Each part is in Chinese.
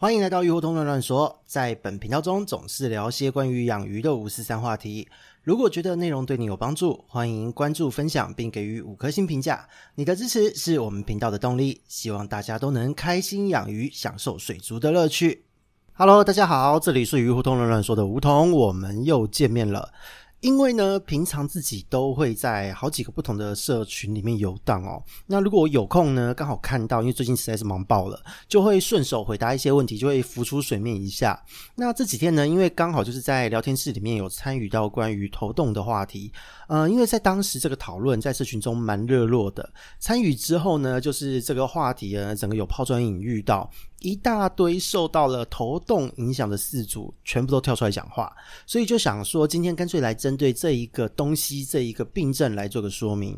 欢迎来到鱼活通乱乱说，在本频道中总是聊些关于养鱼的五四三话题。如果觉得内容对你有帮助，欢迎关注、分享并给予五颗星评价。你的支持是我们频道的动力。希望大家都能开心养鱼，享受水族的乐趣。Hello，大家好，这里是鱼活通乱乱说的梧桐，我们又见面了。因为呢，平常自己都会在好几个不同的社群里面游荡哦。那如果我有空呢，刚好看到，因为最近实在是忙爆了，就会顺手回答一些问题，就会浮出水面一下。那这几天呢，因为刚好就是在聊天室里面有参与到关于头洞的话题，呃，因为在当时这个讨论在社群中蛮热络的。参与之后呢，就是这个话题呢，整个有抛砖引玉到。一大堆受到了头洞影响的饲主，全部都跳出来讲话，所以就想说，今天干脆来针对这一个东西，这一个病症来做个说明。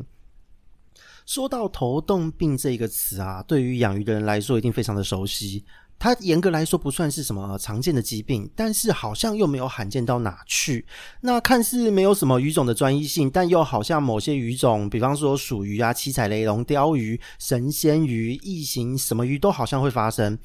说到头洞病这个词啊，对于养鱼的人来说，一定非常的熟悉。它严格来说不算是什么常见的疾病，但是好像又没有罕见到哪去。那看似没有什么鱼种的专一性，但又好像某些鱼种，比方说鼠鱼啊、七彩雷龙、鲷鱼、神仙鱼、异形什么鱼都好像会发生。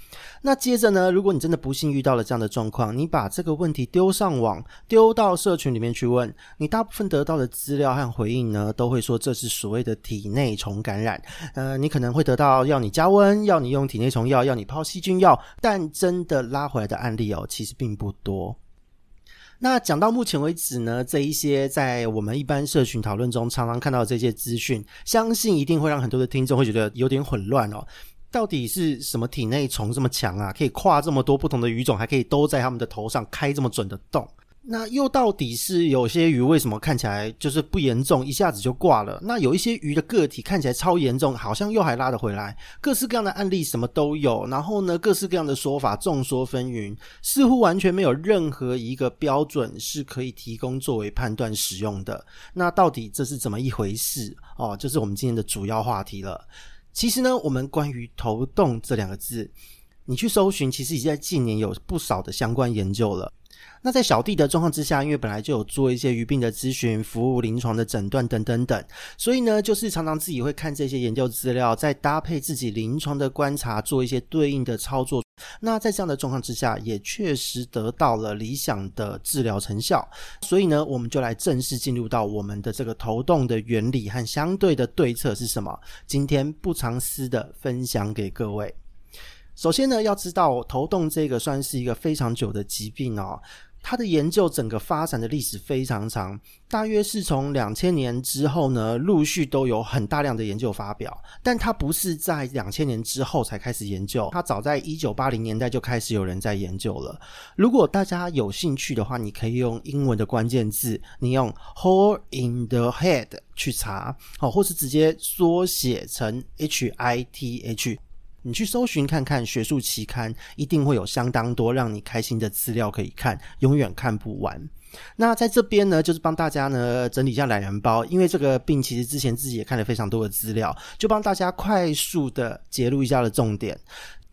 那接着呢，如果你真的不幸遇到了这样的状况，你把这个问题丢上网，丢到社群里面去问，你大部分得到的资料和回应呢，都会说这是所谓的体内虫感染。呃，你可能会得到要你加温，要你用体内虫药，要你泡细菌药。但真的拉回来的案例哦，其实并不多。那讲到目前为止呢，这一些在我们一般社群讨论中常常看到的这些资讯，相信一定会让很多的听众会觉得有点混乱哦。到底是什么体内虫这么强啊？可以跨这么多不同的鱼种，还可以都在他们的头上开这么准的洞？那又到底是有些鱼为什么看起来就是不严重，一下子就挂了？那有一些鱼的个体看起来超严重，好像又还拉得回来。各式各样的案例什么都有，然后呢，各式各样的说法众说纷纭，似乎完全没有任何一个标准是可以提供作为判断使用的。那到底这是怎么一回事？哦，就是我们今天的主要话题了。其实呢，我们关于头洞这两个字，你去搜寻，其实已经在近年有不少的相关研究了。那在小弟的状况之下，因为本来就有做一些鱼病的咨询服务、临床的诊断等等等，所以呢，就是常常自己会看这些研究资料，再搭配自己临床的观察，做一些对应的操作。那在这样的状况之下，也确实得到了理想的治疗成效。所以呢，我们就来正式进入到我们的这个头痛的原理和相对的对策是什么？今天不藏私的分享给各位。首先呢，要知道头洞这个算是一个非常久的疾病哦。它的研究整个发展的历史非常长，大约是从两千年之后呢，陆续都有很大量的研究发表。但它不是在两千年之后才开始研究，它早在一九八零年代就开始有人在研究了。如果大家有兴趣的话，你可以用英文的关键字，你用 “hole in the head” 去查，好，或是直接缩写成 HITH。你去搜寻看看学术期刊，一定会有相当多让你开心的资料可以看，永远看不完。那在这边呢，就是帮大家呢整理一下懒人包，因为这个病其实之前自己也看了非常多的资料，就帮大家快速的揭露一下的重点。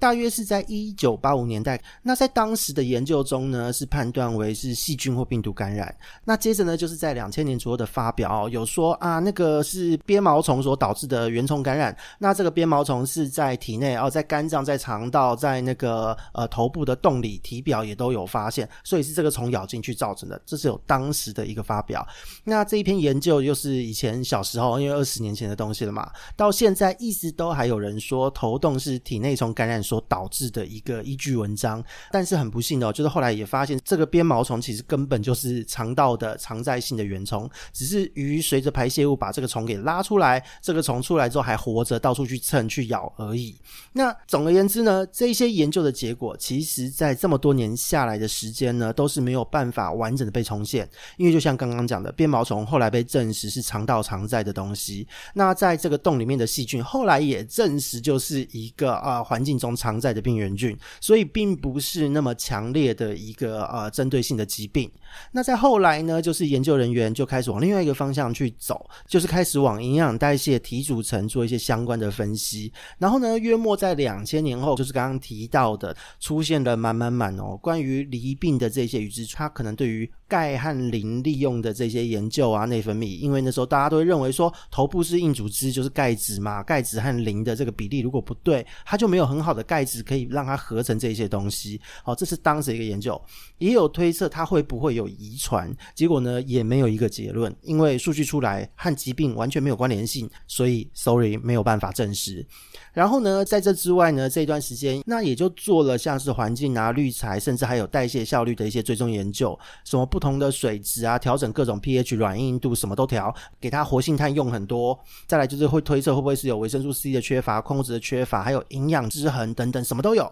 大约是在一九八五年代，那在当时的研究中呢，是判断为是细菌或病毒感染。那接着呢，就是在两千年左右的发表，有说啊，那个是鞭毛虫所导致的原虫感染。那这个鞭毛虫是在体内哦，在肝脏、在肠道、在那个呃头部的洞里、体表也都有发现，所以是这个虫咬进去造成的。这是有当时的一个发表。那这一篇研究又是以前小时候，因为二十年前的东西了嘛，到现在一直都还有人说头洞是体内虫感染所所导致的一个依据文章，但是很不幸的哦，就是后来也发现这个鞭毛虫其实根本就是肠道的常在性的原虫，只是鱼随着排泄物把这个虫给拉出来，这个虫出来之后还活着，到处去蹭去咬而已。那总而言之呢，这些研究的结果，其实在这么多年下来的时间呢，都是没有办法完整的被重现，因为就像刚刚讲的，鞭毛虫后来被证实是肠道常在的东西，那在这个洞里面的细菌后来也证实就是一个啊环境中。常在的病原菌，所以并不是那么强烈的一个呃针对性的疾病。那在后来呢，就是研究人员就开始往另外一个方向去走，就是开始往营养代谢体组成做一些相关的分析。然后呢，约莫在两千年后，就是刚刚提到的，出现了满满满哦，关于离病的这些鱼之，它可能对于钙和磷利用的这些研究啊，内分泌，因为那时候大家都会认为说，头部是硬组织，就是钙质嘛，钙质和磷的这个比例如果不对，它就没有很好的的钙质可以让它合成这些东西。好，这是当时一个研究，也有推测它会不会有遗传，结果呢也没有一个结论，因为数据出来和疾病完全没有关联性，所以 sorry 没有办法证实。然后呢，在这之外呢，这段时间那也就做了像是环境啊、滤材，甚至还有代谢效率的一些追踪研究，什么不同的水质啊，调整各种 pH 软硬度，什么都调，给它活性炭用很多。再来就是会推测会不会是有维生素 C 的缺乏、矿物质的缺乏，还有营养失衡等等，什么都有。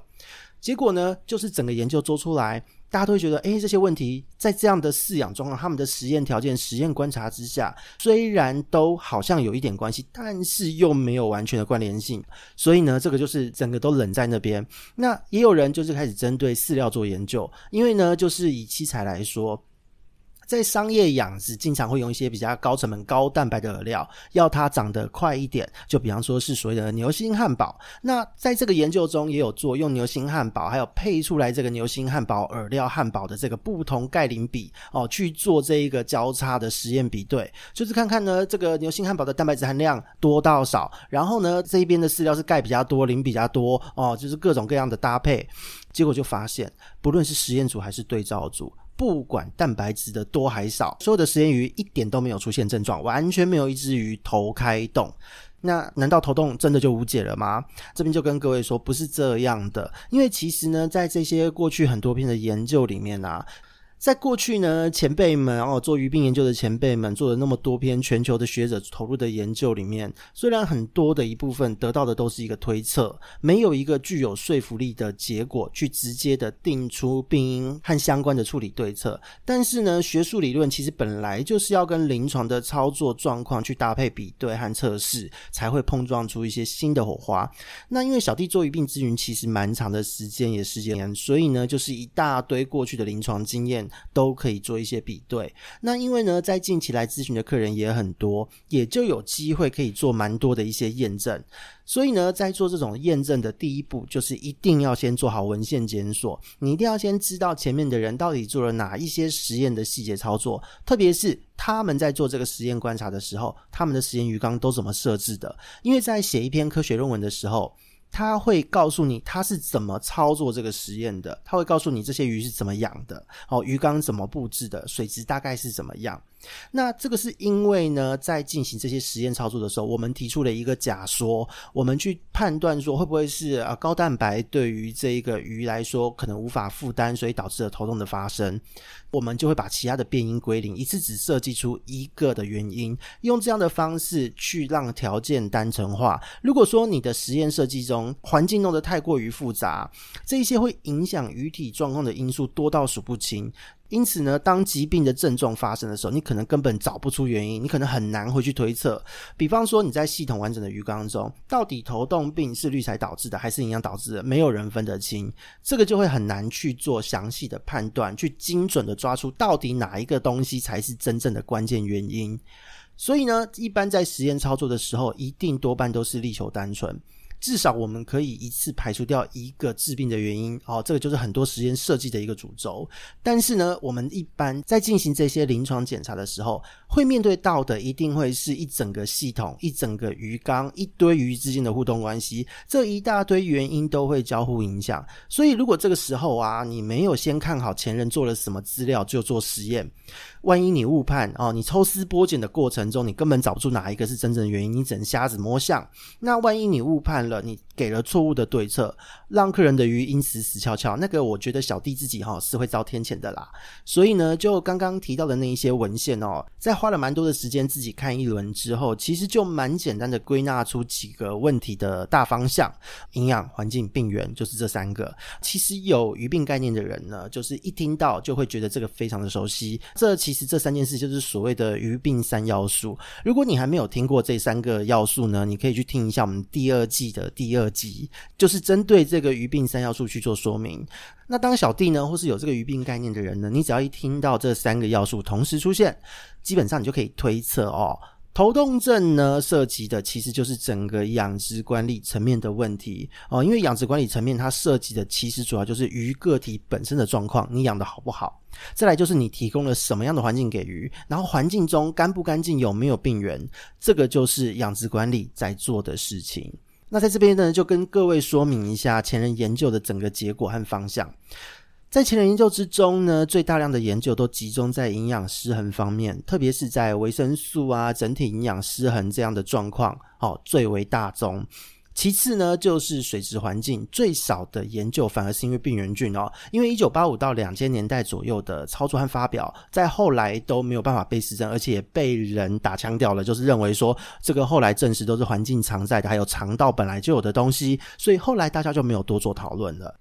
结果呢，就是整个研究做出来，大家都会觉得，诶，这些问题在这样的饲养状况、他们的实验条件、实验观察之下，虽然都好像有一点关系，但是又没有完全的关联性。所以呢，这个就是整个都冷在那边。那也有人就是开始针对饲料做研究，因为呢，就是以七彩来说。在商业养殖，经常会用一些比较高成本、高蛋白的饵料，要它长得快一点。就比方说是所谓的牛心汉堡。那在这个研究中也有做用牛心汉堡，还有配出来这个牛心汉堡饵料汉堡的这个不同钙磷比哦，去做这一个交叉的实验比对，就是看看呢这个牛心汉堡的蛋白质含量多到少，然后呢这一边的饲料是钙比较多、磷比较多哦，就是各种各样的搭配，结果就发现，不论是实验组还是对照组。不管蛋白质的多还少，所有的实验鱼一点都没有出现症状，完全没有一只鱼头开动。那难道头痛真的就无解了吗？这边就跟各位说，不是这样的。因为其实呢，在这些过去很多篇的研究里面呢。在过去呢，前辈们哦，做鱼病研究的前辈们做了那么多篇全球的学者投入的研究里面，虽然很多的一部分得到的都是一个推测，没有一个具有说服力的结果去直接的定出病因和相关的处理对策。但是呢，学术理论其实本来就是要跟临床的操作状况去搭配比对和测试，才会碰撞出一些新的火花。那因为小弟做鱼病咨询其实蛮长的时间，也十几年，所以呢，就是一大堆过去的临床经验。都可以做一些比对。那因为呢，在近期来咨询的客人也很多，也就有机会可以做蛮多的一些验证。所以呢，在做这种验证的第一步，就是一定要先做好文献检索。你一定要先知道前面的人到底做了哪一些实验的细节操作，特别是他们在做这个实验观察的时候，他们的实验鱼缸都怎么设置的。因为在写一篇科学论文的时候，他会告诉你他是怎么操作这个实验的，他会告诉你这些鱼是怎么养的，哦，鱼缸怎么布置的，水质大概是怎么样。那这个是因为呢，在进行这些实验操作的时候，我们提出了一个假说，我们去判断说会不会是啊高蛋白对于这一个鱼来说可能无法负担，所以导致了头痛的发生。我们就会把其他的变因归零，一次只设计出一个的原因，用这样的方式去让条件单纯化。如果说你的实验设计中环境弄得太过于复杂，这一些会影响鱼体状况的因素多到数不清。因此呢，当疾病的症状发生的时候，你可能根本找不出原因，你可能很难回去推测。比方说，你在系统完整的鱼缸中，到底头痛病是滤材导致的，还是营养导致的，没有人分得清，这个就会很难去做详细的判断，去精准的抓出到底哪一个东西才是真正的关键原因。所以呢，一般在实验操作的时候，一定多半都是力求单纯。至少我们可以一次排除掉一个致病的原因，哦，这个就是很多实验设计的一个主轴。但是呢，我们一般在进行这些临床检查的时候，会面对到的一定会是一整个系统、一整个鱼缸、一堆鱼之间的互动关系，这一大堆原因都会交互影响。所以，如果这个时候啊，你没有先看好前人做了什么资料就做实验，万一你误判哦，你抽丝剥茧的过程中，你根本找不出哪一个是真正的原因，你只能瞎子摸象。那万一你误判了，你给了错误的对策，让客人的鱼因此死翘翘，那个我觉得小弟自己哈、哦、是会遭天谴的啦。所以呢，就刚刚提到的那一些文献哦，在花了蛮多的时间自己看一轮之后，其实就蛮简单的归纳出几个问题的大方向：营养、环境、病原，就是这三个。其实有鱼病概念的人呢，就是一听到就会觉得这个非常的熟悉。这其其实这三件事就是所谓的鱼病三要素。如果你还没有听过这三个要素呢，你可以去听一下我们第二季的第二集，就是针对这个鱼病三要素去做说明。那当小弟呢，或是有这个鱼病概念的人呢，你只要一听到这三个要素同时出现，基本上你就可以推测哦，头痛症呢涉及的其实就是整个养殖管理层面的问题哦，因为养殖管理层面它涉及的其实主要就是鱼个体本身的状况，你养得好不好？再来就是你提供了什么样的环境给鱼，然后环境中干不干净，有没有病源，这个就是养殖管理在做的事情。那在这边呢，就跟各位说明一下前人研究的整个结果和方向。在前人研究之中呢，最大量的研究都集中在营养失衡方面，特别是在维生素啊、整体营养失衡这样的状况，哦，最为大宗。其次呢，就是水质环境最少的研究，反而是因为病原菌哦。因为一九八五到两千年代左右的操作和发表，在后来都没有办法被实证，而且也被人打枪掉了，就是认为说这个后来证实都是环境常在的，还有肠道本来就有的东西，所以后来大家就没有多做讨论了。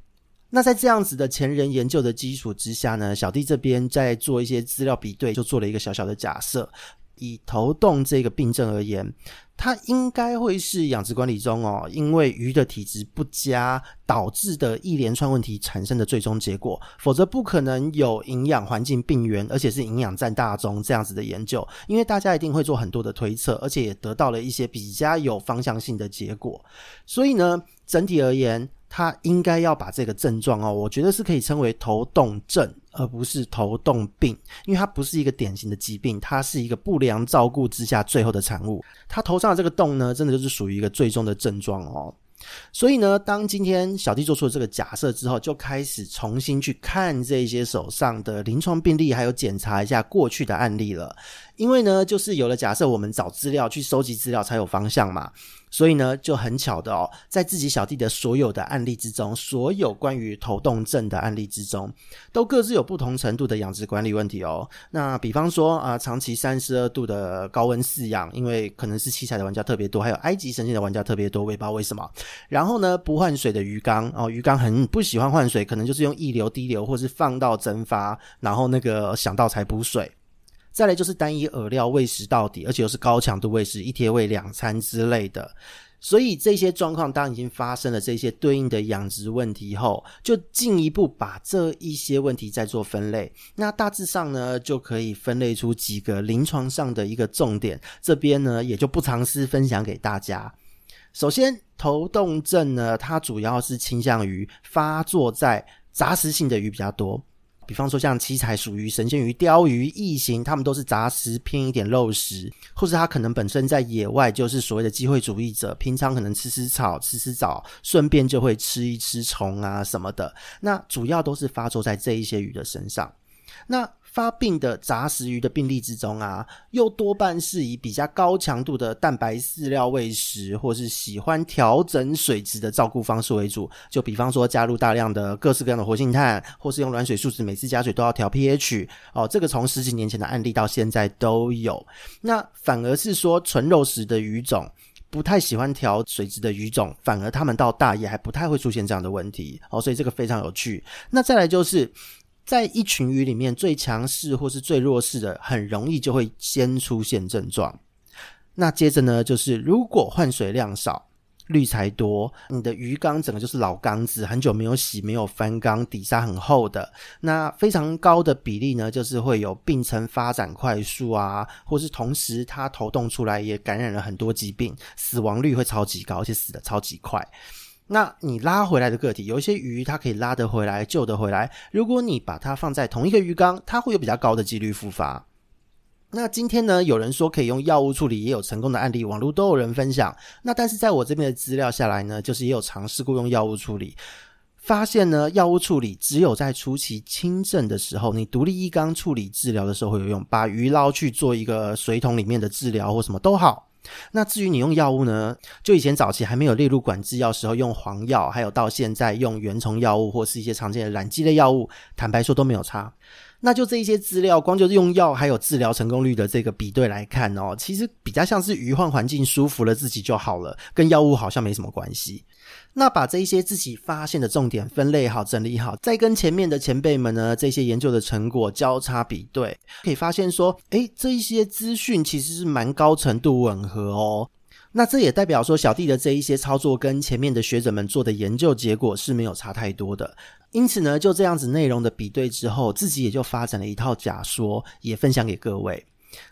那在这样子的前人研究的基础之下呢，小弟这边在做一些资料比对，就做了一个小小的假设。以头动这个病症而言，它应该会是养殖管理中哦，因为鱼的体质不佳导致的一连串问题产生的最终结果，否则不可能有营养环境病原，而且是营养占大宗这样子的研究。因为大家一定会做很多的推测，而且也得到了一些比较有方向性的结果。所以呢，整体而言，他应该要把这个症状哦，我觉得是可以称为头痛症。而不是头痛病，因为它不是一个典型的疾病，它是一个不良照顾之下最后的产物。他头上的这个洞呢，真的就是属于一个最终的症状哦。所以呢，当今天小弟做出了这个假设之后，就开始重新去看这些手上的临床病例，还有检查一下过去的案例了。因为呢，就是有了假设，我们找资料去收集资料才有方向嘛。所以呢，就很巧的哦，在自己小弟的所有的案例之中，所有关于头动症的案例之中，都各自有不同程度的养殖管理问题哦。那比方说啊，长期三十二度的高温饲养，因为可能是七彩的玩家特别多，还有埃及神仙的玩家特别多，我也不知道为什么。然后呢，不换水的鱼缸哦，鱼缸很不喜欢换水，可能就是用溢流、滴流，或是放到蒸发，然后那个想到才补水。再来就是单一饵料喂食到底，而且又是高强度喂食，一天喂两餐之类的。所以这些状况当已经发生了这些对应的养殖问题后，就进一步把这一些问题再做分类。那大致上呢，就可以分类出几个临床上的一个重点。这边呢，也就不尝试分享给大家。首先，头动症呢，它主要是倾向于发作在杂食性的鱼比较多。比方说像七彩属于神仙鱼、鲷鱼、异形，它们都是杂食偏一点肉食，或是它可能本身在野外就是所谓的机会主义者，平常可能吃吃草、吃吃藻，顺便就会吃一吃虫啊什么的。那主要都是发作在这一些鱼的身上。那发病的杂食鱼的病例之中啊，又多半是以比较高强度的蛋白饲料喂食，或是喜欢调整水质的照顾方式为主。就比方说加入大量的各式各样的活性炭，或是用软水树脂，每次加水都要调 pH。哦，这个从十几年前的案例到现在都有。那反而是说纯肉食的鱼种，不太喜欢调水质的鱼种，反而他们到大也还不太会出现这样的问题。哦，所以这个非常有趣。那再来就是。在一群鱼里面，最强势或是最弱势的，很容易就会先出现症状。那接着呢，就是如果换水量少、滤材多，你的鱼缸整个就是老缸子，很久没有洗、没有翻缸，底沙很厚的，那非常高的比例呢，就是会有病程发展快速啊，或是同时它头动出来也感染了很多疾病，死亡率会超级高，而且死得超级快。那你拉回来的个体，有一些鱼它可以拉得回来、救得回来。如果你把它放在同一个鱼缸，它会有比较高的几率复发。那今天呢，有人说可以用药物处理，也有成功的案例，网络都有人分享。那但是在我这边的资料下来呢，就是也有尝试过用药物处理，发现呢，药物处理只有在初期轻症的时候，你独立一缸处理治疗的时候会有用，把鱼捞去做一个水桶里面的治疗或什么都好。那至于你用药物呢？就以前早期还没有列入管制药时候用黄药，还有到现在用原虫药物或是一些常见的染剂类药物，坦白说都没有差。那就这一些资料，光就是用药还有治疗成功率的这个比对来看哦，其实比较像是鱼换环境舒服了自己就好了，跟药物好像没什么关系。那把这一些自己发现的重点分类好、整理好，再跟前面的前辈们呢，这些研究的成果交叉比对，可以发现说，诶，这一些资讯其实是蛮高程度吻合哦。那这也代表说，小弟的这一些操作跟前面的学者们做的研究结果是没有差太多的。因此呢，就这样子内容的比对之后，自己也就发展了一套假说，也分享给各位。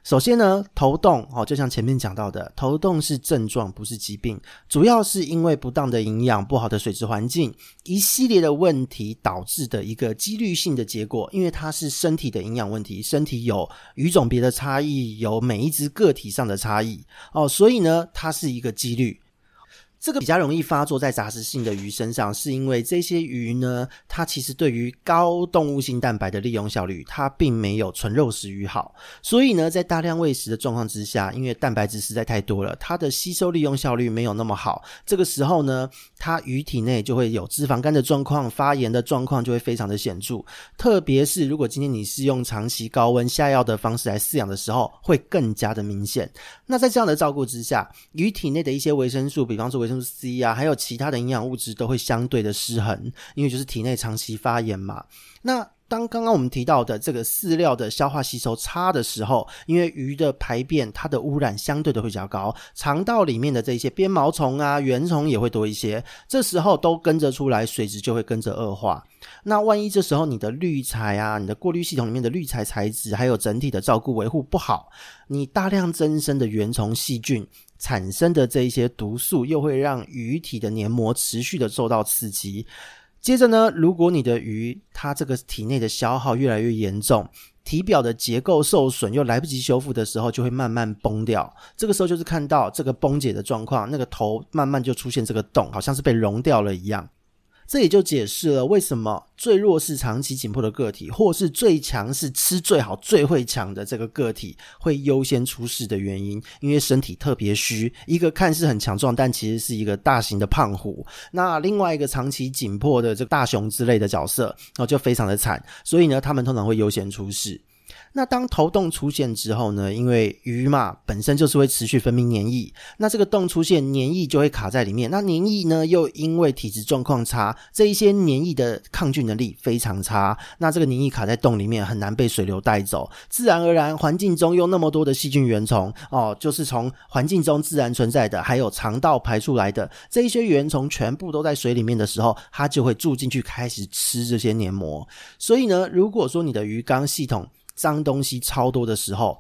首先呢，头痛哦，就像前面讲到的，头痛是症状，不是疾病，主要是因为不当的营养、不好的水质环境，一系列的问题导致的一个几率性的结果。因为它是身体的营养问题，身体有鱼种别的差异，有每一只个体上的差异哦，所以呢，它是一个几率。这个比较容易发作在杂食性的鱼身上，是因为这些鱼呢，它其实对于高动物性蛋白的利用效率，它并没有纯肉食鱼好。所以呢，在大量喂食的状况之下，因为蛋白质实在太多了，它的吸收利用效率没有那么好。这个时候呢，它鱼体内就会有脂肪肝的状况，发炎的状况就会非常的显著。特别是如果今天你是用长期高温下药的方式来饲养的时候，会更加的明显。那在这样的照顾之下，鱼体内的一些维生素，比方说维维生素 C 啊，还有其他的营养物质都会相对的失衡，因为就是体内长期发炎嘛。那当刚刚我们提到的这个饲料的消化吸收差的时候，因为鱼的排便它的污染相对的会比较高，肠道里面的这些鞭毛虫啊、原虫也会多一些，这时候都跟着出来，水质就会跟着恶化。那万一这时候你的滤材啊、你的过滤系统里面的滤材材质，还有整体的照顾维护不好，你大量增生的原虫细菌。产生的这一些毒素，又会让鱼体的黏膜持续的受到刺激。接着呢，如果你的鱼它这个体内的消耗越来越严重，体表的结构受损又来不及修复的时候，就会慢慢崩掉。这个时候就是看到这个崩解的状况，那个头慢慢就出现这个洞，好像是被溶掉了一样。这也就解释了为什么最弱势、长期紧迫的个体，或是最强势、吃最好、最会抢的这个个体，会优先出事的原因。因为身体特别虚，一个看似很强壮，但其实是一个大型的胖虎；那另外一个长期紧迫的这个大熊之类的角色，然后就非常的惨。所以呢，他们通常会优先出事。那当头洞出现之后呢，因为鱼嘛本身就是会持续分泌黏液，那这个洞出现黏液就会卡在里面。那黏液呢又因为体质状况差，这一些黏液的抗菌能力非常差，那这个黏液卡在洞里面很难被水流带走，自然而然环境中有那么多的细菌原虫哦，就是从环境中自然存在的，还有肠道排出来的这一些原虫全部都在水里面的时候，它就会住进去开始吃这些黏膜。所以呢，如果说你的鱼缸系统，脏东西超多的时候，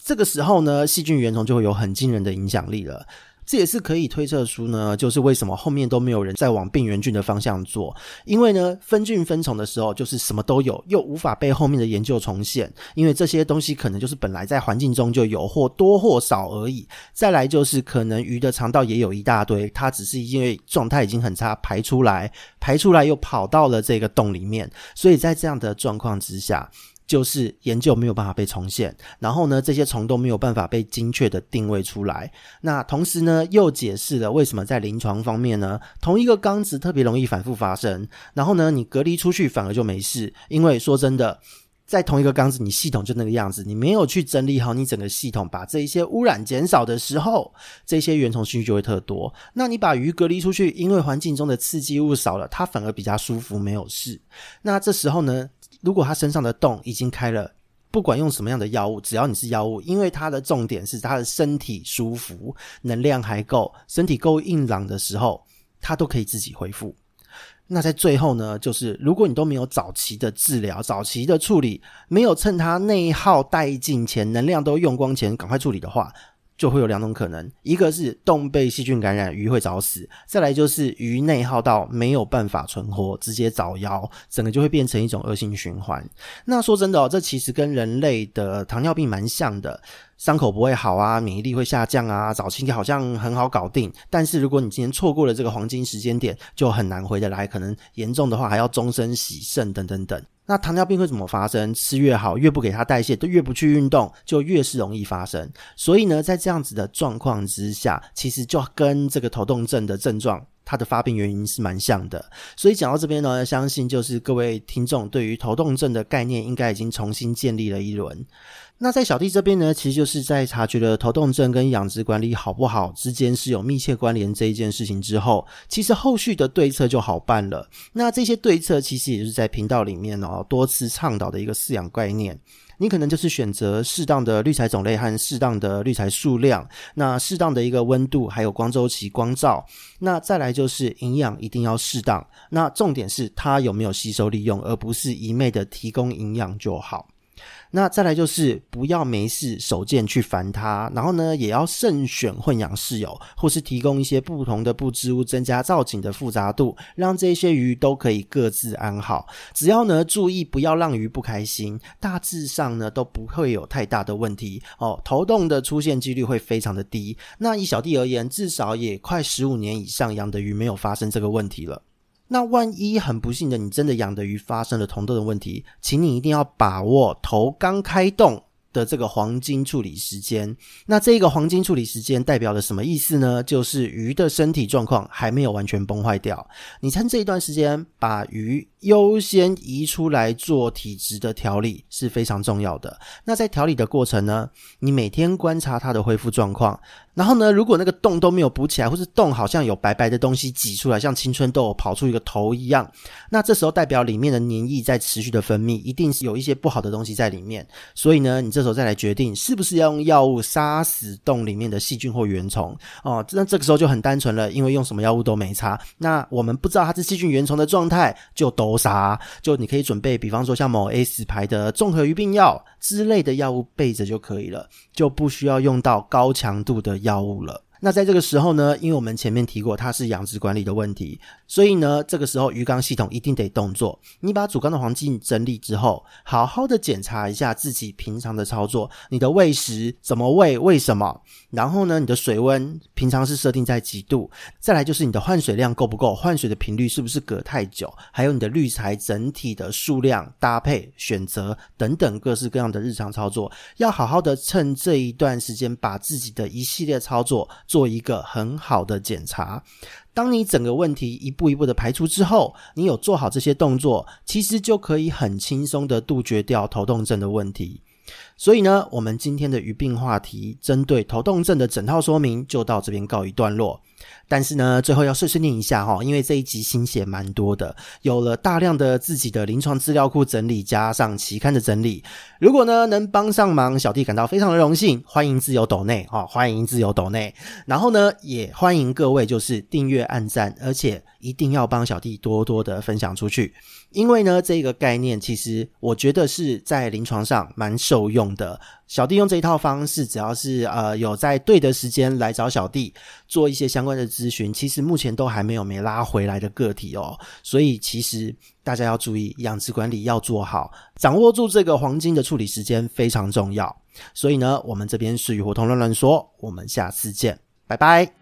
这个时候呢，细菌原虫就会有很惊人的影响力了。这也是可以推测出呢，就是为什么后面都没有人再往病原菌的方向做，因为呢，分菌分虫的时候就是什么都有，又无法被后面的研究重现，因为这些东西可能就是本来在环境中就有，或多或少而已。再来就是可能鱼的肠道也有一大堆，它只是因为状态已经很差，排出来，排出来又跑到了这个洞里面，所以在这样的状况之下。就是研究没有办法被重现，然后呢，这些虫都没有办法被精确的定位出来。那同时呢，又解释了为什么在临床方面呢，同一个缸子特别容易反复发生。然后呢，你隔离出去反而就没事，因为说真的，在同一个缸子，你系统就那个样子，你没有去整理好你整个系统，把这一些污染减少的时候，这些原虫群就会特多。那你把鱼隔离出去，因为环境中的刺激物少了，它反而比较舒服，没有事。那这时候呢，如果他身上的洞已经开了，不管用什么样的药物，只要你是药物，因为它的重点是他的身体舒服，能量还够，身体够硬朗的时候，他都可以自己恢复。那在最后呢，就是如果你都没有早期的治疗、早期的处理，没有趁他内耗殆尽前，能量都用光前赶快处理的话。就会有两种可能，一个是洞被细菌感染，鱼会早死；再来就是鱼内耗到没有办法存活，直接早夭，整个就会变成一种恶性循环。那说真的哦，这其实跟人类的糖尿病蛮像的，伤口不会好啊，免疫力会下降啊，早期好像很好搞定，但是如果你今天错过了这个黄金时间点，就很难回得来，可能严重的话还要终身洗肾等等等。那糖尿病会怎么发生？吃越好，越不给它代谢，都越不去运动，就越是容易发生。所以呢，在这样子的状况之下，其实就跟这个头痛症的症状，它的发病原因是蛮像的。所以讲到这边呢，相信就是各位听众对于头痛症的概念，应该已经重新建立了一轮。那在小弟这边呢，其实就是在察觉了头痛症跟养殖管理好不好之间是有密切关联这一件事情之后，其实后续的对策就好办了。那这些对策其实也是在频道里面哦多次倡导的一个饲养概念。你可能就是选择适当的滤材种类和适当的滤材数量，那适当的一个温度，还有光周期、光照。那再来就是营养一定要适当。那重点是它有没有吸收利用，而不是一昧的提供营养就好。那再来就是不要没事手贱去烦它，然后呢，也要慎选混养室友，或是提供一些不同的布置物，增加造景的复杂度，让这些鱼都可以各自安好。只要呢注意不要让鱼不开心，大致上呢都不会有太大的问题哦。头痛的出现几率会非常的低。那以小弟而言，至少也快十五年以上养的鱼没有发生这个问题了。那万一很不幸的，你真的养的鱼发生了头痛的问题，请你一定要把握头刚开动的这个黄金处理时间。那这个黄金处理时间代表了什么意思呢？就是鱼的身体状况还没有完全崩坏掉，你趁这一段时间把鱼优先移出来做体质的调理是非常重要的。那在调理的过程呢，你每天观察它的恢复状况。然后呢，如果那个洞都没有补起来，或是洞好像有白白的东西挤出来，像青春痘跑出一个头一样，那这时候代表里面的黏液在持续的分泌，一定是有一些不好的东西在里面。所以呢，你这时候再来决定是不是要用药物杀死洞里面的细菌或原虫哦。那这个时候就很单纯了，因为用什么药物都没差。那我们不知道它是细菌原虫的状态，就都杀。就你可以准备，比方说像某 S 牌的综合鱼病药之类的药物备着就可以了，就不需要用到高强度的药物了。那在这个时候呢，因为我们前面提过它是养殖管理的问题，所以呢，这个时候鱼缸系统一定得动作。你把主缸的环境整理之后，好好的检查一下自己平常的操作，你的喂食怎么喂，为什么？然后呢，你的水温平常是设定在几度？再来就是你的换水量够不够，换水的频率是不是隔太久？还有你的滤材整体的数量、搭配、选择等等各式各样的日常操作，要好好的趁这一段时间把自己的一系列操作。做一个很好的检查。当你整个问题一步一步的排除之后，你有做好这些动作，其实就可以很轻松的杜绝掉头痛症的问题。所以呢，我们今天的鱼病话题，针对头痛症的整套说明，就到这边告一段落。但是呢，最后要碎碎念一下哈，因为这一集心血蛮多的，有了大量的自己的临床资料库整理，加上期刊的整理。如果呢能帮上忙，小弟感到非常的荣幸，欢迎自由抖内啊，欢迎自由抖内。然后呢，也欢迎各位就是订阅、按赞，而且一定要帮小弟多多的分享出去。因为呢，这个概念其实我觉得是在临床上蛮受用的。小弟用这一套方式，只要是呃有在对的时间来找小弟做一些相关的咨询，其实目前都还没有没拉回来的个体哦。所以其实大家要注意养殖管理要做好，掌握住这个黄金的处理时间非常重要。所以呢，我们这边是鱼活通乱乱说，我们下次见，拜拜。